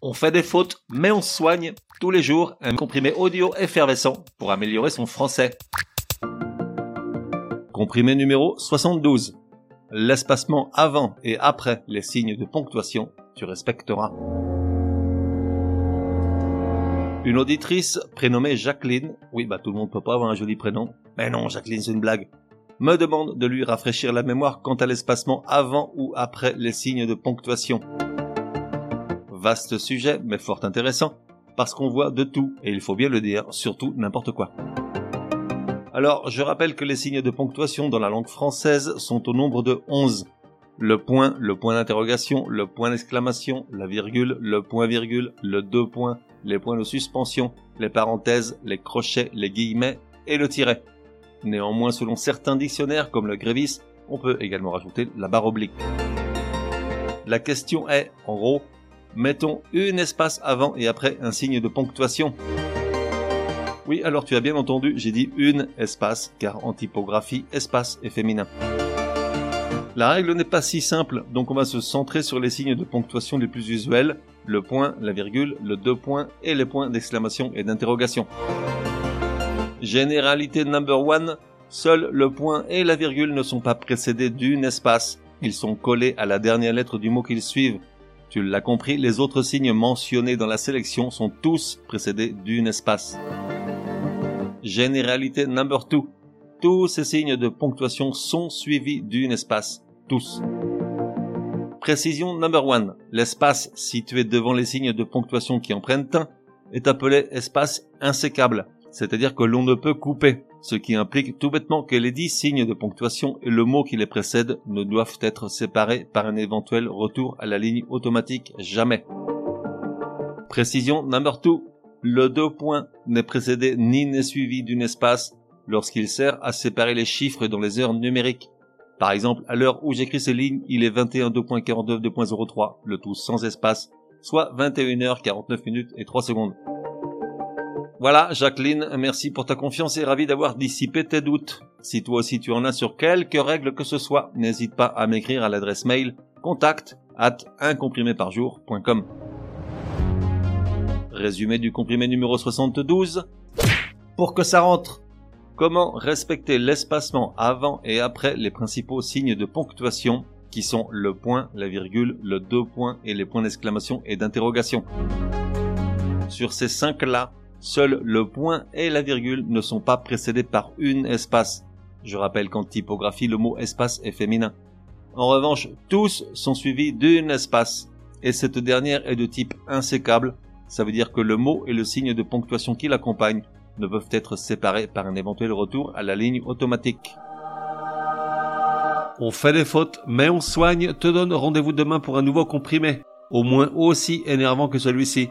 On fait des fautes, mais on soigne tous les jours un comprimé audio effervescent pour améliorer son français. Comprimé numéro 72. L'espacement avant et après les signes de ponctuation, tu respecteras. Une auditrice prénommée Jacqueline, oui bah tout le monde peut pas avoir un joli prénom, mais non Jacqueline c'est une blague, me demande de lui rafraîchir la mémoire quant à l'espacement avant ou après les signes de ponctuation. Vaste sujet, mais fort intéressant, parce qu'on voit de tout, et il faut bien le dire, surtout n'importe quoi. Alors, je rappelle que les signes de ponctuation dans la langue française sont au nombre de 11. Le point, le point d'interrogation, le point d'exclamation, la virgule, le point-virgule, le deux points, les points de suspension, les parenthèses, les crochets, les guillemets et le tiret. Néanmoins, selon certains dictionnaires comme le Grévis, on peut également rajouter la barre oblique. La question est, en gros, mettons une espace avant et après un signe de ponctuation. Oui, alors tu as bien entendu, j'ai dit une espace, car en typographie, espace est féminin. La règle n'est pas si simple, donc on va se centrer sur les signes de ponctuation les plus usuels, le point, la virgule, le deux points et les points d'exclamation et d'interrogation. Généralité number one, seul le point et la virgule ne sont pas précédés d'une espace. Ils sont collés à la dernière lettre du mot qu'ils suivent, tu l'as compris, les autres signes mentionnés dans la sélection sont tous précédés d'une espace. Généralité number 2. Tous ces signes de ponctuation sont suivis d'une espace. Tous. Précision number 1. L'espace situé devant les signes de ponctuation qui en prennent un est appelé espace insécable, c'est-à-dire que l'on ne peut couper ce qui implique tout bêtement que les dix signes de ponctuation et le mot qui les précède ne doivent être séparés par un éventuel retour à la ligne automatique jamais. Précision number 2. Le deux points n'est précédé ni n'est suivi d'une espace lorsqu'il sert à séparer les chiffres dans les heures numériques. Par exemple, à l'heure où j'écris ces lignes, il est 21.2.42.2.03, le tout sans espace, soit 21h49 minutes et 3 secondes. Voilà, Jacqueline, merci pour ta confiance et ravi d'avoir dissipé tes doutes. Si toi aussi tu en as sur quelques règles que ce soit, n'hésite pas à m'écrire à l'adresse mail contact at uncompriméparjour.com. Résumé du comprimé numéro 72. Pour que ça rentre, comment respecter l'espacement avant et après les principaux signes de ponctuation qui sont le point, la virgule, le deux points et les points d'exclamation et d'interrogation? Sur ces cinq-là, Seuls le point et la virgule ne sont pas précédés par une espace. Je rappelle qu'en typographie, le mot espace est féminin. En revanche, tous sont suivis d'une espace. Et cette dernière est de type insécable. Ça veut dire que le mot et le signe de ponctuation qui l'accompagne ne peuvent être séparés par un éventuel retour à la ligne automatique. On fait des fautes, mais on soigne, te donne rendez-vous demain pour un nouveau comprimé, au moins aussi énervant que celui-ci.